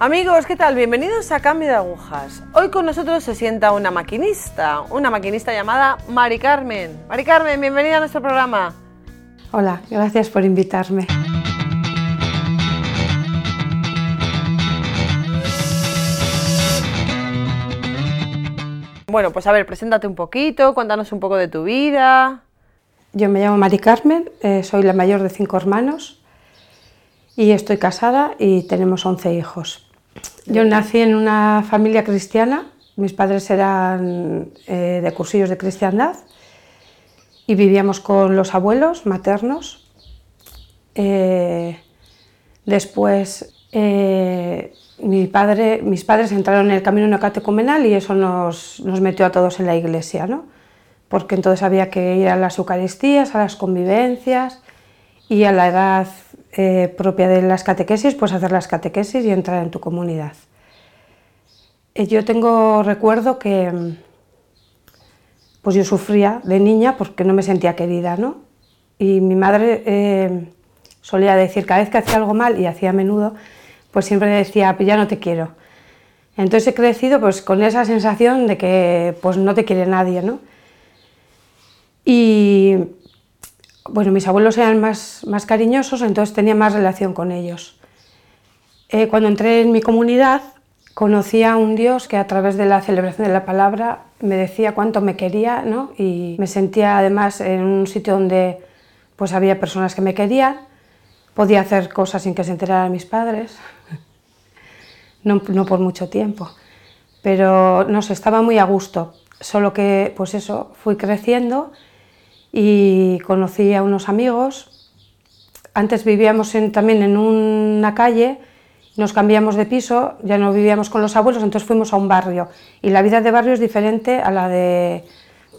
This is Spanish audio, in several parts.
Amigos, ¿qué tal? Bienvenidos a Cambio de Agujas. Hoy con nosotros se sienta una maquinista, una maquinista llamada Mari Carmen. Mari Carmen, bienvenida a nuestro programa. Hola, gracias por invitarme. Bueno, pues a ver, preséntate un poquito, cuéntanos un poco de tu vida. Yo me llamo Mari Carmen, eh, soy la mayor de cinco hermanos y estoy casada y tenemos 11 hijos. Yo nací en una familia cristiana, mis padres eran eh, de cursillos de cristiandad y vivíamos con los abuelos maternos. Eh, después eh, mi padre, mis padres entraron en el camino neocatecumenal y eso nos, nos, metió a todos en la iglesia, ¿no? porque entonces había que ir a las Eucaristías, a las convivencias y a la edad eh, propia de las catequesis, pues hacer las catequesis y entrar en tu comunidad. Eh, yo tengo recuerdo que pues yo sufría de niña porque no me sentía querida, ¿no? Y mi madre eh, solía decir, cada vez que hacía algo mal, y hacía a menudo, pues siempre decía, pues ya no te quiero. Entonces he crecido pues con esa sensación de que pues no te quiere nadie, ¿no? Y bueno, mis abuelos eran más, más cariñosos, entonces tenía más relación con ellos. Eh, cuando entré en mi comunidad, conocí a un Dios que a través de la celebración de la palabra me decía cuánto me quería, ¿no? Y me sentía además en un sitio donde pues había personas que me querían, podía hacer cosas sin que se enteraran mis padres, no, no por mucho tiempo, pero no sé, estaba muy a gusto, solo que pues eso, fui creciendo y conocí a unos amigos. Antes vivíamos también en una calle, nos cambiamos de piso, ya no vivíamos con los abuelos, entonces fuimos a un barrio. Y la vida de barrio es diferente a la de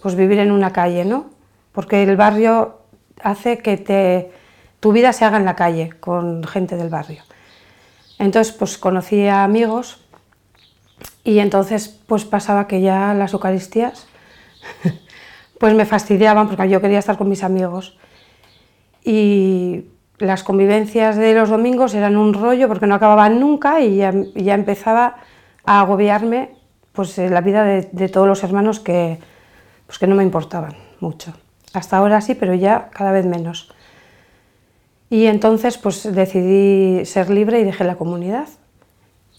pues, vivir en una calle, ¿no? Porque el barrio hace que te, tu vida se haga en la calle, con gente del barrio. Entonces, pues conocí a amigos y entonces pues pasaba que ya las Eucaristías pues me fastidiaban porque yo quería estar con mis amigos. Y las convivencias de los domingos eran un rollo porque no acababan nunca y ya, empezaba a agobiarme pues, la vida de, de, todos los hermanos que, pues, que no me importaban mucho. Hasta ahora sí, pero ya cada vez menos. Y entonces pues decidí ser libre y dejé la comunidad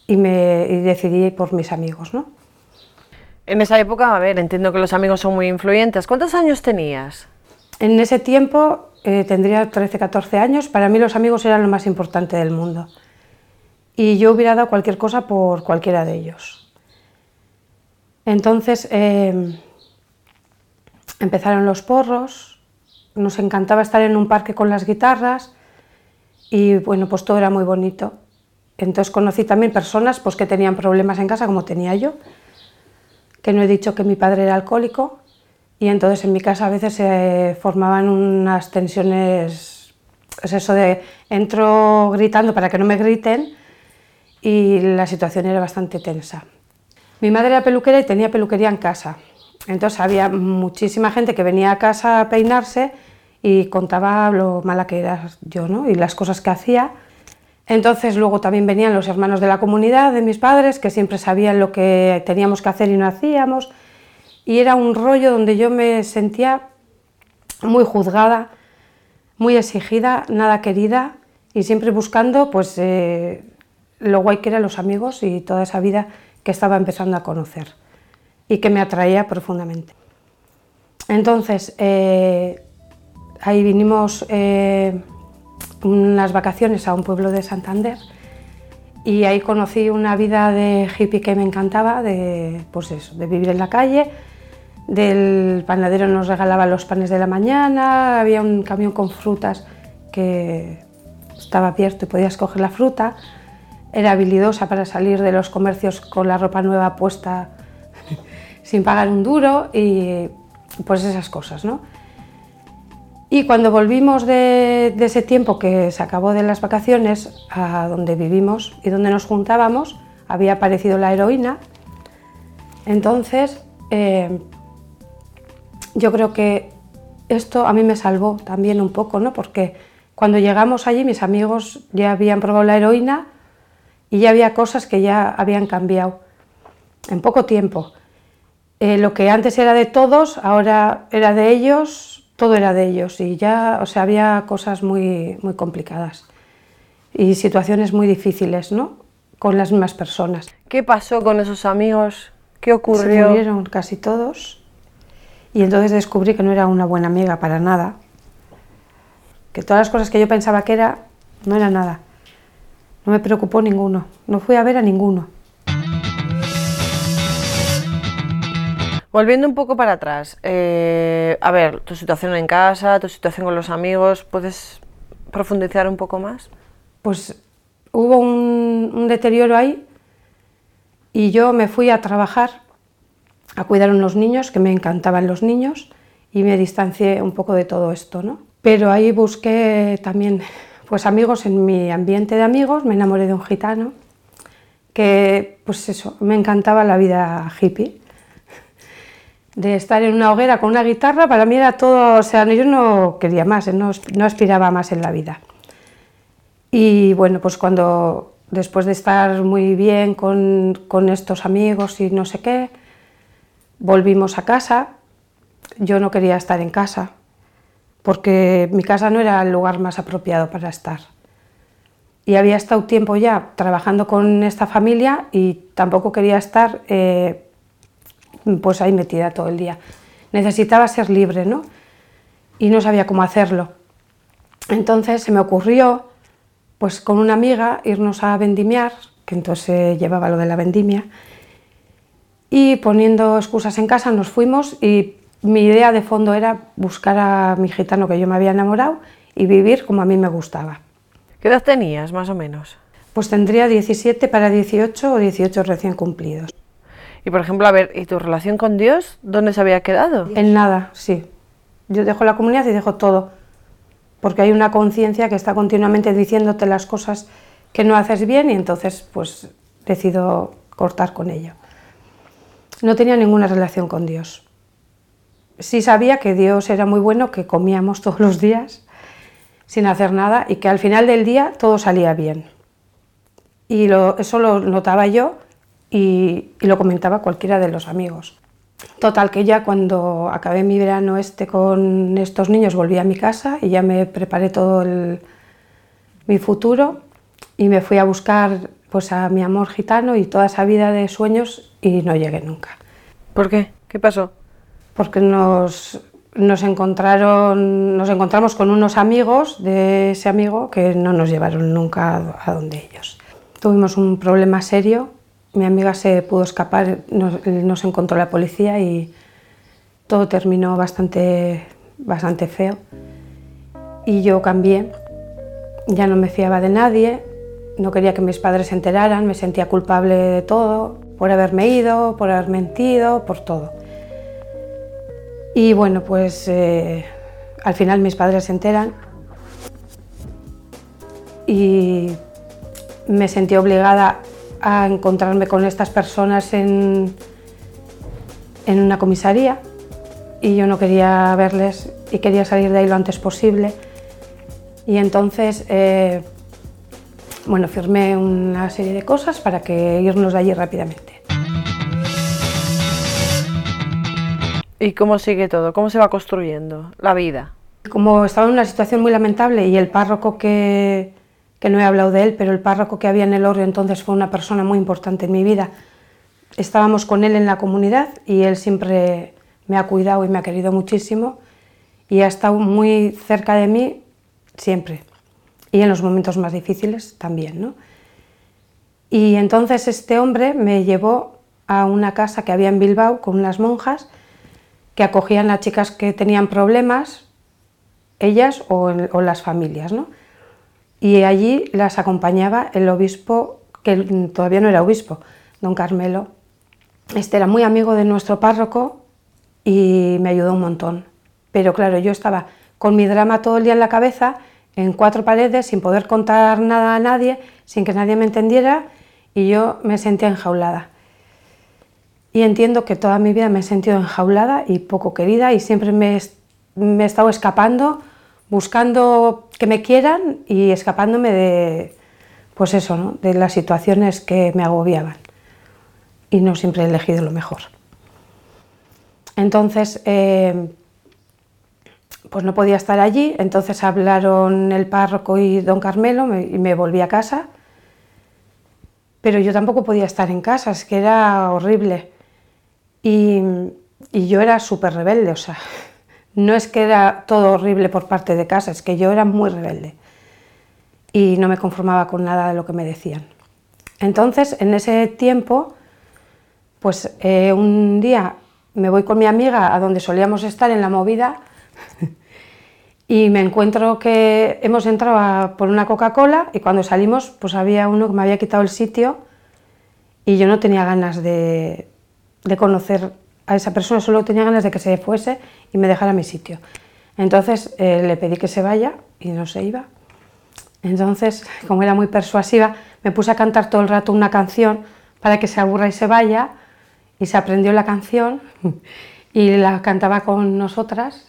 y, me, y decidí por mis amigos, ¿no? En esa época, a ver, entiendo que los amigos son muy influyentes. ¿Cuántos años tenías? En ese tiempo eh, tendría 13, 14 años. Para mí los amigos eran lo más importante del mundo. Y yo hubiera dado cualquier cosa por cualquiera de ellos. Entonces eh, empezaron los porros, nos encantaba estar en un parque con las guitarras y bueno, pues todo era muy bonito. Entonces conocí también personas pues, que tenían problemas en casa como tenía yo que no he dicho que mi padre era alcohólico y entonces en mi casa a veces se formaban unas tensiones, es eso de entro gritando para que no me griten y la situación era bastante tensa. Mi madre era peluquera y tenía peluquería en casa, entonces había muchísima gente que venía a casa a peinarse y contaba lo mala que era yo ¿no? y las cosas que hacía entonces luego también venían los hermanos de la comunidad de mis padres, que siempre sabían lo que teníamos que hacer y no hacíamos. Y era un rollo donde yo me sentía muy juzgada, muy exigida, nada querida y siempre buscando pues, eh, lo guay que eran los amigos y toda esa vida que estaba empezando a conocer y que me atraía profundamente. Entonces, eh, ahí vinimos eh, unas vacaciones a un pueblo de Santander y ahí conocí una vida de hippie que me encantaba, de, pues eso, de vivir en la calle, del panadero nos regalaba los panes de la mañana, había un camión con frutas que estaba abierto y podías coger la fruta, era habilidosa para salir de los comercios con la ropa nueva puesta sin pagar un duro y pues esas cosas, ¿no? Y cuando volvimos de, ese tiempo que se acabó de las vacaciones a donde vivimos y donde nos juntábamos, había aparecido la heroína. Entonces, eh, yo creo que esto a mí me salvó también un poco, ¿no? Porque cuando llegamos allí mis amigos ya habían probado la heroína y ya había cosas que ya habían cambiado en poco tiempo. Eh, lo que antes era de todos, ahora era de ellos, todo era de ellos y ya, o sea, había cosas muy, muy complicadas y situaciones muy difíciles, ¿no? Con las mismas personas. ¿Qué pasó con esos amigos? ¿Qué ocurrió? Se murieron casi todos y entonces descubrí que no era una buena amiga para nada, que todas las cosas que yo pensaba que era, no era nada. No me preocupó ninguno, no fui a ver a ninguno. Volviendo un poco para atrás, eh, a ver, tu situación en casa, tu situación con los amigos, ¿puedes profundizar un poco más? Pues hubo un, deterioro ahí y yo me fui a trabajar, a cuidar a unos niños, que me encantaban los niños, y me distancié un poco de todo esto, ¿no? Pero ahí busqué también pues amigos en mi ambiente de amigos, me enamoré de un gitano, que pues eso, me encantaba la vida hippie de estar en una hoguera con una guitarra, para mí era todo, o sea, yo no quería más, ¿eh? no, no aspiraba más en la vida. Y bueno, pues cuando después de estar muy bien con, con, estos amigos y no sé qué, volvimos a casa. Yo no quería estar en casa, porque mi casa no era el lugar más apropiado para estar. Y había estado tiempo ya trabajando con esta familia y tampoco quería estar eh, pues ahí metida todo el día. Necesitaba ser libre, ¿no? Y no sabía cómo hacerlo. Entonces se me ocurrió, pues con una amiga, irnos a vendimiar, que entonces llevaba lo de la vendimia, y poniendo excusas en casa nos fuimos y mi idea de fondo era buscar a mi gitano que yo me había enamorado y vivir como a mí me gustaba. ¿Qué edad tenías, más o menos? Pues tendría 17 para 18 o 18 recién cumplidos. Y por ejemplo, a ver, ¿y tu relación con Dios dónde se había quedado? En nada, sí. Yo dejo la comunidad y dejo todo, porque hay una conciencia que está continuamente diciéndote las cosas que no haces bien y entonces pues decido cortar con ello. No tenía ninguna relación con Dios. Sí sabía que Dios era muy bueno, que comíamos todos los días sin hacer nada y que al final del día todo salía bien. Y eso lo notaba yo y, y, lo comentaba cualquiera de los amigos. Total, que ya cuando acabé mi verano este con estos niños volví a mi casa y ya me preparé todo el, mi futuro y me fui a buscar pues a mi amor gitano y toda esa vida de sueños y no llegué nunca. ¿Por qué? ¿Qué pasó? Porque nos, nos, encontraron, nos encontramos con unos amigos de ese amigo que no nos llevaron nunca a donde ellos. Tuvimos un problema serio mi amiga se pudo escapar, nos, nos, encontró la policía y todo terminó bastante, bastante feo. Y yo cambié, ya no me fiaba de nadie, no quería que mis padres se enteraran, me sentía culpable de todo, por haberme ido, por haber mentido, por todo. Y bueno, pues eh, al final mis padres se enteran y me sentí obligada a encontrarme con estas personas en, en una comisaría y yo no quería verles y quería salir de ahí lo antes posible. Y entonces, eh, bueno, firmé una serie de cosas para que irnos de allí rápidamente. ¿Y cómo sigue todo? ¿Cómo se va construyendo la vida? Como estaba en una situación muy lamentable y el párroco que, que no he hablado de él, pero el párroco que había en el Orrio entonces fue una persona muy importante en mi vida. Estábamos con él en la comunidad y él siempre me ha cuidado y me ha querido muchísimo y ha estado muy cerca de mí siempre y en los momentos más difíciles también. ¿no? Y entonces este hombre me llevó a una casa que había en Bilbao con unas monjas que acogían a chicas que tenían problemas, ellas o, o las familias. ¿no? Y allí las acompañaba el obispo, que todavía no era obispo, don Carmelo. Este era muy amigo de nuestro párroco y me ayudó un montón. Pero claro, yo estaba con mi drama todo el día en la cabeza, en cuatro paredes, sin poder contar nada a nadie, sin que nadie me entendiera, y yo me sentía enjaulada. Y entiendo que toda mi vida me he sentido enjaulada y poco querida y siempre me, me he estado escapando buscando que me quieran y escapándome de, pues eso, ¿no? de las situaciones que me agobiaban y no siempre he elegido lo mejor. Entonces, eh, pues no podía estar allí, entonces hablaron el párroco y don Carmelo y me volví a casa, pero yo tampoco podía estar en casa, es que era horrible. Y, y yo era súper rebelde, o sea, no es que era todo horrible por parte de casa, es que yo era muy rebelde y no me conformaba con nada de lo que me decían. Entonces, en ese tiempo, pues eh, un día me voy con mi amiga a donde solíamos estar en la movida y me encuentro que hemos entrado por una Coca-Cola y cuando salimos pues había uno que me había quitado el sitio y yo no tenía ganas de, de conocer a esa persona, solo tenía ganas de que se fuese y me dejara mi sitio. Entonces eh, le pedí que se vaya y no se iba. Entonces, como era muy persuasiva, me puse a cantar todo el rato una canción para que se aburra y se vaya, y se aprendió la canción y la cantaba con nosotras,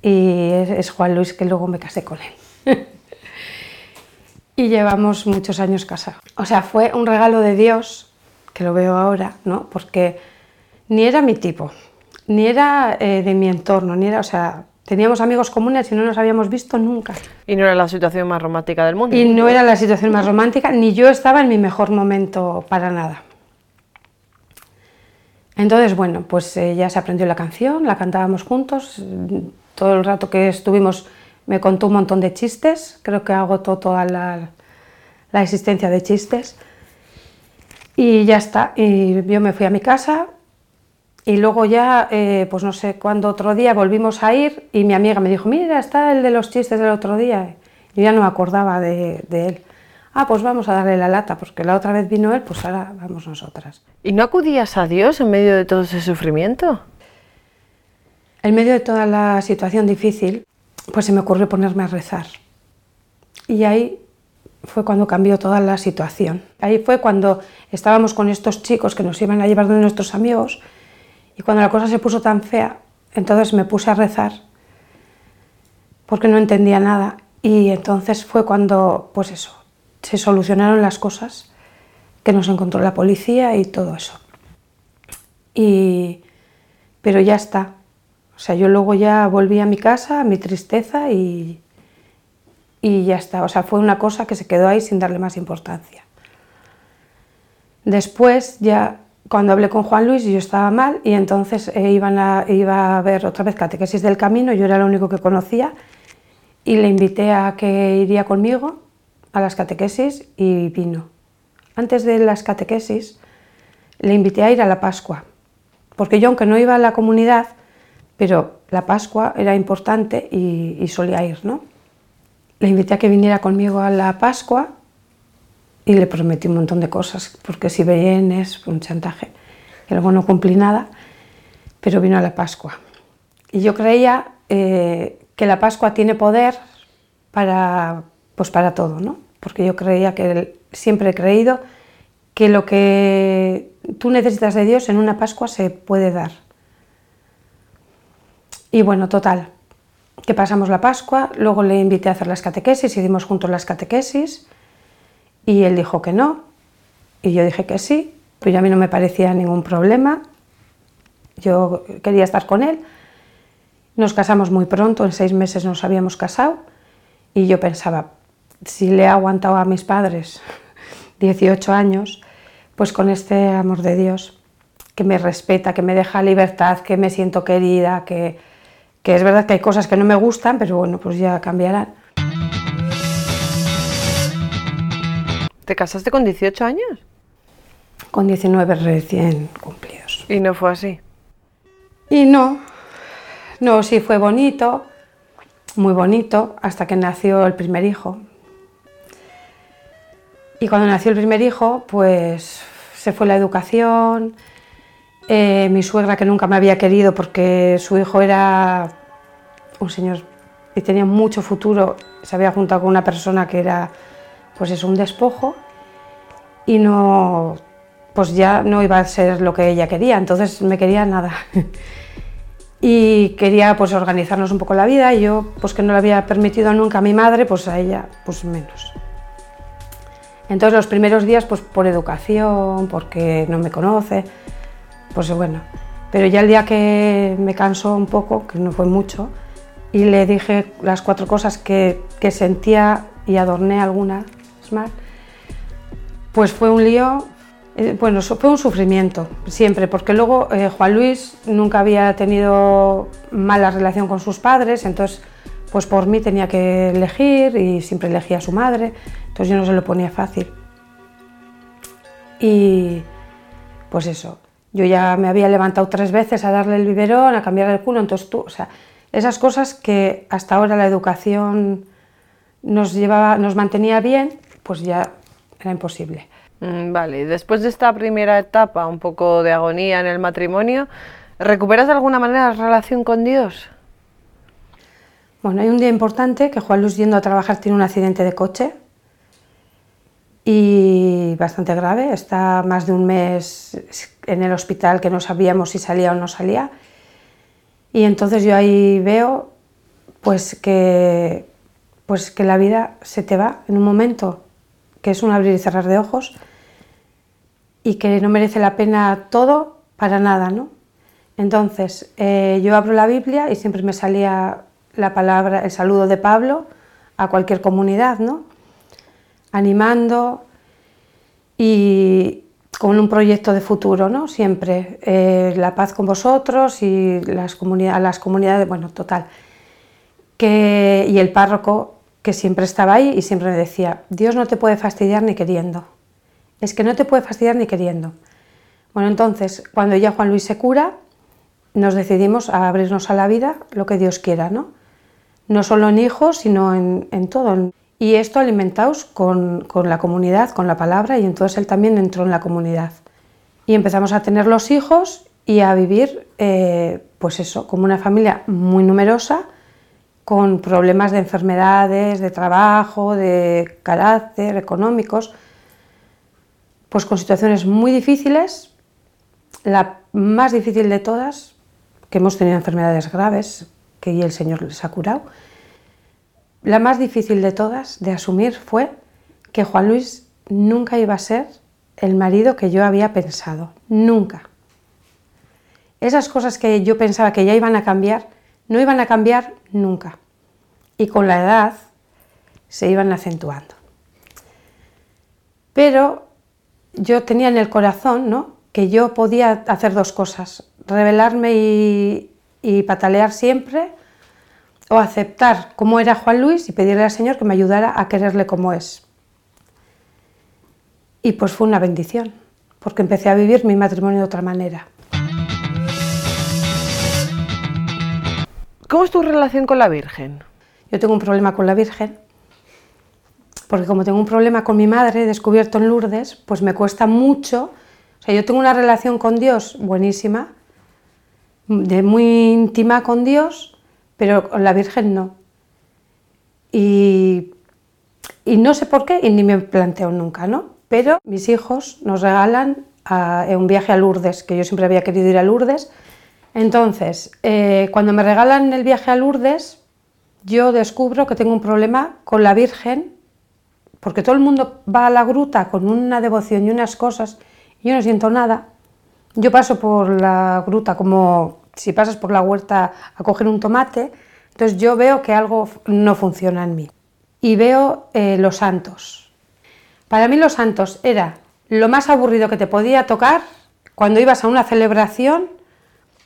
y es Juan Luis que luego me casé con él. y llevamos muchos años casados. O sea, fue un regalo de Dios, que lo veo ahora, ¿no? Porque ni era mi tipo, ni era eh, de mi entorno, ni era, o sea, teníamos amigos comunes y no nos habíamos visto nunca. Y no era la situación más romántica del mundo. Y no era la situación más romántica, ni yo estaba en mi mejor momento para nada. Entonces, bueno, pues eh, ya se aprendió la canción, la cantábamos juntos, todo el rato que estuvimos me contó un montón de chistes, creo que agotó toda la, la existencia de chistes. Y ya está, y yo me fui a mi casa, y luego ya, eh, pues no sé cuándo otro día volvimos a ir y mi amiga me dijo, mira, está el de los chistes del otro día. Yo ya no me acordaba de, él. Ah, pues vamos a darle la lata, porque la otra vez vino él, pues ahora vamos nosotras. ¿Y no acudías a Dios en medio de todo ese sufrimiento? En medio de toda la situación difícil, pues se me ocurrió ponerme a rezar. Y ahí fue cuando cambió toda la situación. Ahí fue cuando estábamos con estos chicos que nos iban a llevar de nuestros amigos y cuando la cosa se puso tan fea, entonces me puse a rezar porque no entendía nada. Y entonces fue cuando, pues eso, se solucionaron las cosas, que nos encontró la policía y todo eso. Y, pero ya está. O sea, yo luego ya volví a mi casa, a mi tristeza y, y ya está. O sea, fue una cosa que se quedó ahí sin darle más importancia. Después ya cuando hablé con Juan Luis yo estaba mal y entonces eh, iba a ver otra vez catequesis del camino, yo era lo único que conocía y le invité a que iría conmigo a las catequesis y vino. Antes de las catequesis le invité a ir a la Pascua, porque yo aunque no iba a la comunidad, pero la Pascua era importante y, y solía ir, ¿no? Le invité a que viniera conmigo a la Pascua y le prometí un montón de cosas, porque si veían es un chantaje, que luego no cumplí nada, pero vino a la Pascua. Y yo creía eh, que la Pascua tiene poder para, pues para todo, ¿no? porque yo creía que siempre he creído que lo que tú necesitas de Dios en una Pascua se puede dar. Y bueno, total, que pasamos la Pascua, luego le invité a hacer las catequesis, hicimos juntos las catequesis, y él dijo que no, y yo dije que sí, pues a mí no me parecía ningún problema, yo quería estar con él. Nos casamos muy pronto, en seis meses nos habíamos casado, y yo pensaba, si le he aguantado a mis padres 18 años, pues con este amor de Dios, que me respeta, que me deja libertad, que me siento querida, que, que es verdad que hay cosas que no me gustan, pero bueno, pues ya cambiarán ¿Te casaste con 18 años? Con 19 recién cumplidos. ¿Y no fue así? Y no, no, sí fue bonito, muy bonito, hasta que nació el primer hijo. Y cuando nació el primer hijo, pues se fue la educación, eh, mi suegra que nunca me había querido porque su hijo era un señor y tenía mucho futuro, se había juntado con una persona que era pues es un despojo y no, pues ya no iba a ser lo que ella quería, entonces me quería nada. y quería pues organizarnos un poco la vida y yo pues que no le había permitido nunca a mi madre, pues a ella pues menos. Entonces los primeros días, pues por educación, porque no me conoce, pues bueno. Pero ya el día que me cansó un poco, que no fue mucho, y le dije las cuatro cosas que, que sentía y adorné algunas pues fue un lío, eh, bueno, fue un sufrimiento siempre, porque luego eh, Juan Luis nunca había tenido mala relación con sus padres, entonces pues por mí tenía que elegir y siempre elegía a su madre, entonces yo no se lo ponía fácil. Y pues eso, yo ya me había levantado tres veces a darle el biberón, a cambiar el culo, entonces tú, o sea, esas cosas que hasta ahora la educación nos llevaba, nos mantenía bien, pues ya era imposible. Mm, vale, después de esta primera etapa, un poco de agonía en el matrimonio, ¿recuperas de alguna manera la relación con Dios? Bueno, hay un día importante que Juan Luis yendo a trabajar tiene un accidente de coche y bastante grave. Está más de un mes en el hospital que no sabíamos si salía o no salía. Y entonces yo ahí veo pues que, pues que la vida se te va en un momento, que es un abrir y cerrar de ojos y que no merece la pena todo para nada, ¿no? Entonces, eh, yo abro la Biblia y siempre me salía la palabra, el saludo de Pablo a cualquier comunidad, ¿no? Animando y con un proyecto de futuro, ¿no? Siempre eh, la paz con vosotros y las comunidades, las comunidades, bueno, total. Que, y el párroco que siempre estaba ahí y siempre me decía, Dios no te puede fastidiar ni queriendo. Es que no te puede fastidiar ni queriendo. Bueno, entonces, cuando ya Juan Luis se cura, nos decidimos a abrirnos a la vida, lo que Dios quiera, ¿no? no solo en hijos, sino en, todo. Y esto alimentaos con, la comunidad, con la palabra, y entonces él también entró en la comunidad. Y empezamos a tener los hijos y a vivir, eh, pues eso, como una familia muy numerosa, con problemas de enfermedades, de trabajo, de carácter, económicos, pues con situaciones muy difíciles. La más difícil de todas, que hemos tenido enfermedades graves, que el Señor les ha curado. La más difícil de todas de asumir fue que Juan Luis nunca iba a ser el marido que yo había pensado, nunca. Esas cosas que yo pensaba que ya iban a cambiar, no iban a cambiar nunca. Y con la edad se iban acentuando. Pero yo tenía en el corazón ¿no? que yo podía hacer dos cosas, revelarme y, y patalear siempre o aceptar cómo era Juan Luis y pedirle al Señor que me ayudara a quererle como es. Y pues fue una bendición, porque empecé a vivir mi matrimonio de otra manera. ¿Cómo es tu relación con la Virgen? Yo tengo un problema con la Virgen, porque como tengo un problema con mi madre, descubierto en Lourdes, pues me cuesta mucho. O sea, yo tengo una relación con Dios buenísima, de muy íntima con Dios, pero con la Virgen no. Y, no sé por qué, y ni me planteo nunca, ¿no? Pero mis hijos nos regalan un viaje a Lourdes, que yo siempre había querido ir a Lourdes. Entonces, eh, cuando me regalan el viaje a Lourdes, yo descubro que tengo un problema con la Virgen, porque todo el mundo va a la gruta con una devoción y unas cosas, y yo no siento nada. Yo paso por la gruta como si pasas por la huerta a coger un tomate, entonces yo veo que algo no funciona en mí. Y veo eh, los santos. Para mí los santos era lo más aburrido que te podía tocar cuando ibas a una celebración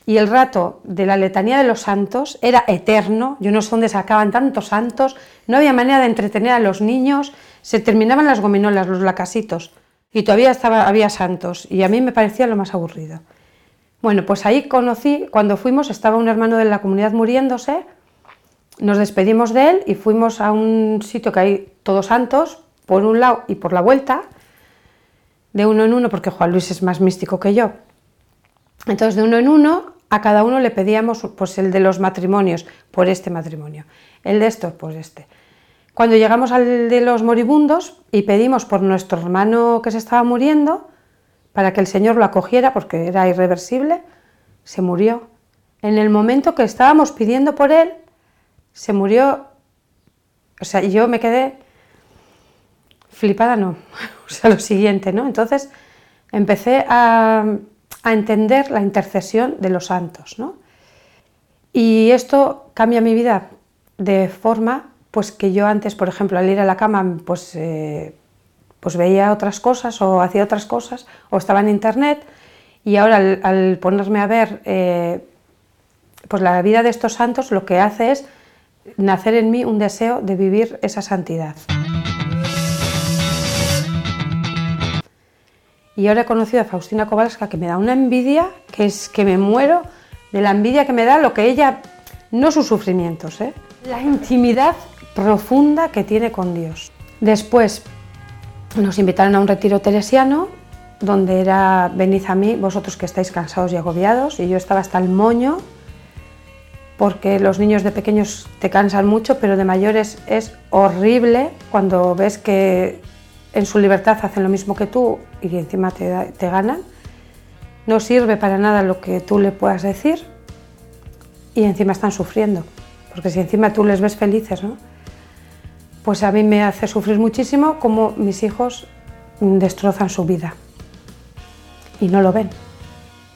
y el rato de la letanía de los santos era eterno, yo no sé dónde sacaban tantos santos, no había manera de entretener a los niños, se terminaban las gominolas, los lacasitos, y todavía estaba, había santos, y a mí me parecía lo más aburrido. Bueno, pues ahí conocí, cuando fuimos, estaba un hermano de la comunidad muriéndose, nos despedimos de él y fuimos a un sitio que hay todos santos, por un lado y por la vuelta, de uno en uno, porque Juan Luis es más místico que yo. Entonces, de uno en uno, a cada uno le pedíamos pues, el de los matrimonios, por este matrimonio, el de estos, pues este. Cuando llegamos al de los moribundos y pedimos por nuestro hermano que se estaba muriendo, para que el Señor lo acogiera, porque era irreversible, se murió. En el momento que estábamos pidiendo por él, se murió. O sea, yo me quedé flipada no, o sea, lo siguiente, ¿no? Entonces empecé a, a entender la intercesión de los santos, ¿no? Y esto cambia mi vida de forma pues que yo antes, por ejemplo, al ir a la cama, pues, eh, pues veía otras cosas o hacía otras cosas o estaba en internet y ahora al, ponerme a ver eh, pues la vida de estos santos lo que hace es nacer en mí un deseo de vivir esa santidad. Y ahora he conocido a Faustina Kowalska que me da una envidia que es que me muero de la envidia que me da lo que ella, no sus sufrimientos, ¿eh? la intimidad profunda que tiene con Dios. Después nos invitaron a un retiro teresiano donde era venid a mí, vosotros que estáis cansados y agobiados, y yo estaba hasta el moño porque los niños de pequeños te cansan mucho, pero de mayores es horrible cuando ves que en su libertad hacen lo mismo que tú y encima te, ganan no sirve para nada lo que tú le puedas decir y encima están sufriendo. Porque si encima tú les ves felices, ¿no? Pues a mí me hace sufrir muchísimo como mis hijos destrozan su vida. Y no lo ven.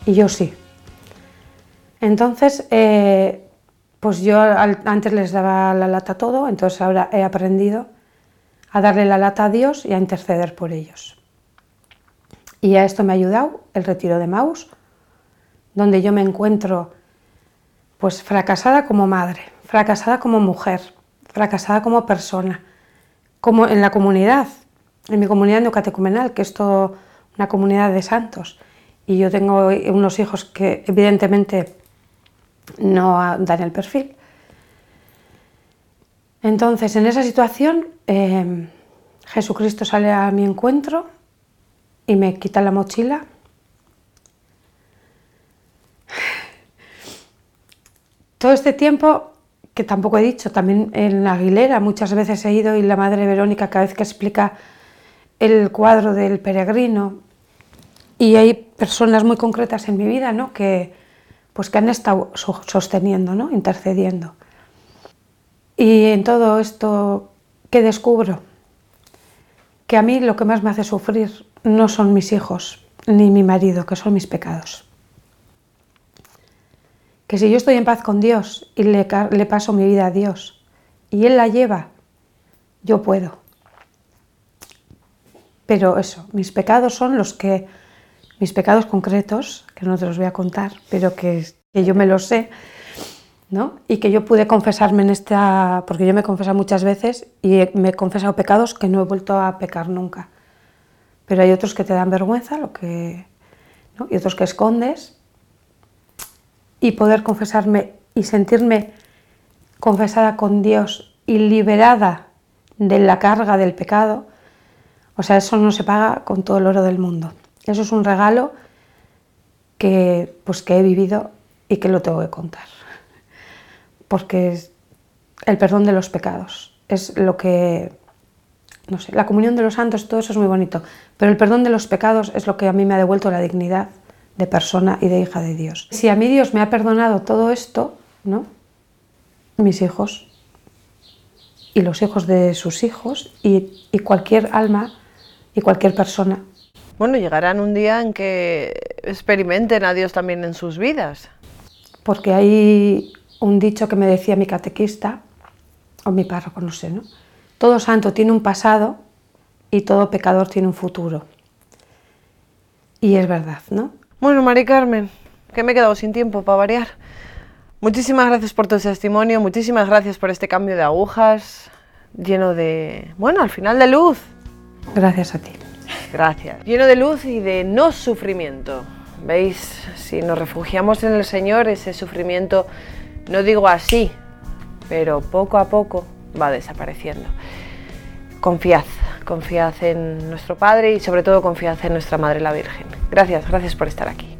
Y yo sí. Entonces, eh, pues yo antes les daba la lata todo, entonces ahora he aprendido a darle la lata a Dios y a interceder por ellos. Y a esto me ha ayudado el retiro de Maus, donde yo me encuentro pues fracasada como madre, fracasada como mujer, fracasada como persona, como en la comunidad, en mi comunidad neocatecumenal, que es toda una comunidad de santos. Y yo tengo unos hijos que evidentemente no dan el perfil. Entonces, en esa situación, eh, Jesucristo sale a mi encuentro y me quita la mochila. Todo este tiempo, que tampoco he dicho, también en Aguilera muchas veces he ido y la Madre Verónica cada vez que explica el cuadro del peregrino y hay personas muy concretas en mi vida ¿no? que, pues que han estado sosteniendo, ¿no? intercediendo. Y en todo esto, ¿qué descubro? Que a mí lo que más me hace sufrir no son mis hijos ni mi marido, que son mis pecados. Que si yo estoy en paz con Dios y le, paso mi vida a Dios y Él la lleva, yo puedo. Pero eso, mis pecados son los que, mis pecados concretos, que no te los voy a contar, pero que, que yo me los sé, ¿no? Y que yo pude confesarme en esta, porque yo me he muchas veces y me he confesado pecados que no he vuelto a pecar nunca pero hay otros que te dan vergüenza lo que, y otros que escondes. Y poder confesarme y sentirme confesada con Dios y liberada de la carga del pecado, o sea, eso no se paga con todo el oro del mundo. Eso es un regalo que, pues, que he vivido y que lo tengo que contar. Porque es el perdón de los pecados es lo que no sé, la comunión de los santos, todo eso es muy bonito, pero el perdón de los pecados es lo que a mí me ha devuelto la dignidad de persona y de hija de Dios. Si a mí Dios me ha perdonado todo esto, ¿no? Mis hijos y los hijos de sus hijos y, y cualquier alma y cualquier persona. Bueno, llegarán un día en que experimenten a Dios también en sus vidas. Porque hay un dicho que me decía mi catequista, o mi párroco, no sé, ¿no? Todo santo tiene un pasado y todo pecador tiene un futuro. Y es verdad, ¿no? Bueno, Mari Carmen, que me he quedado sin tiempo para variar. Muchísimas gracias por tu testimonio, muchísimas gracias por este cambio de agujas, lleno de, bueno, al final de luz. Gracias a ti. Gracias. Lleno de luz y de no sufrimiento. ¿Veis? Si nos refugiamos en el Señor, ese sufrimiento, no digo así, pero poco a poco va desapareciendo. Confiad, confiad en nuestro Padre y sobre todo confiad en nuestra Madre la Virgen. Gracias, gracias por estar aquí.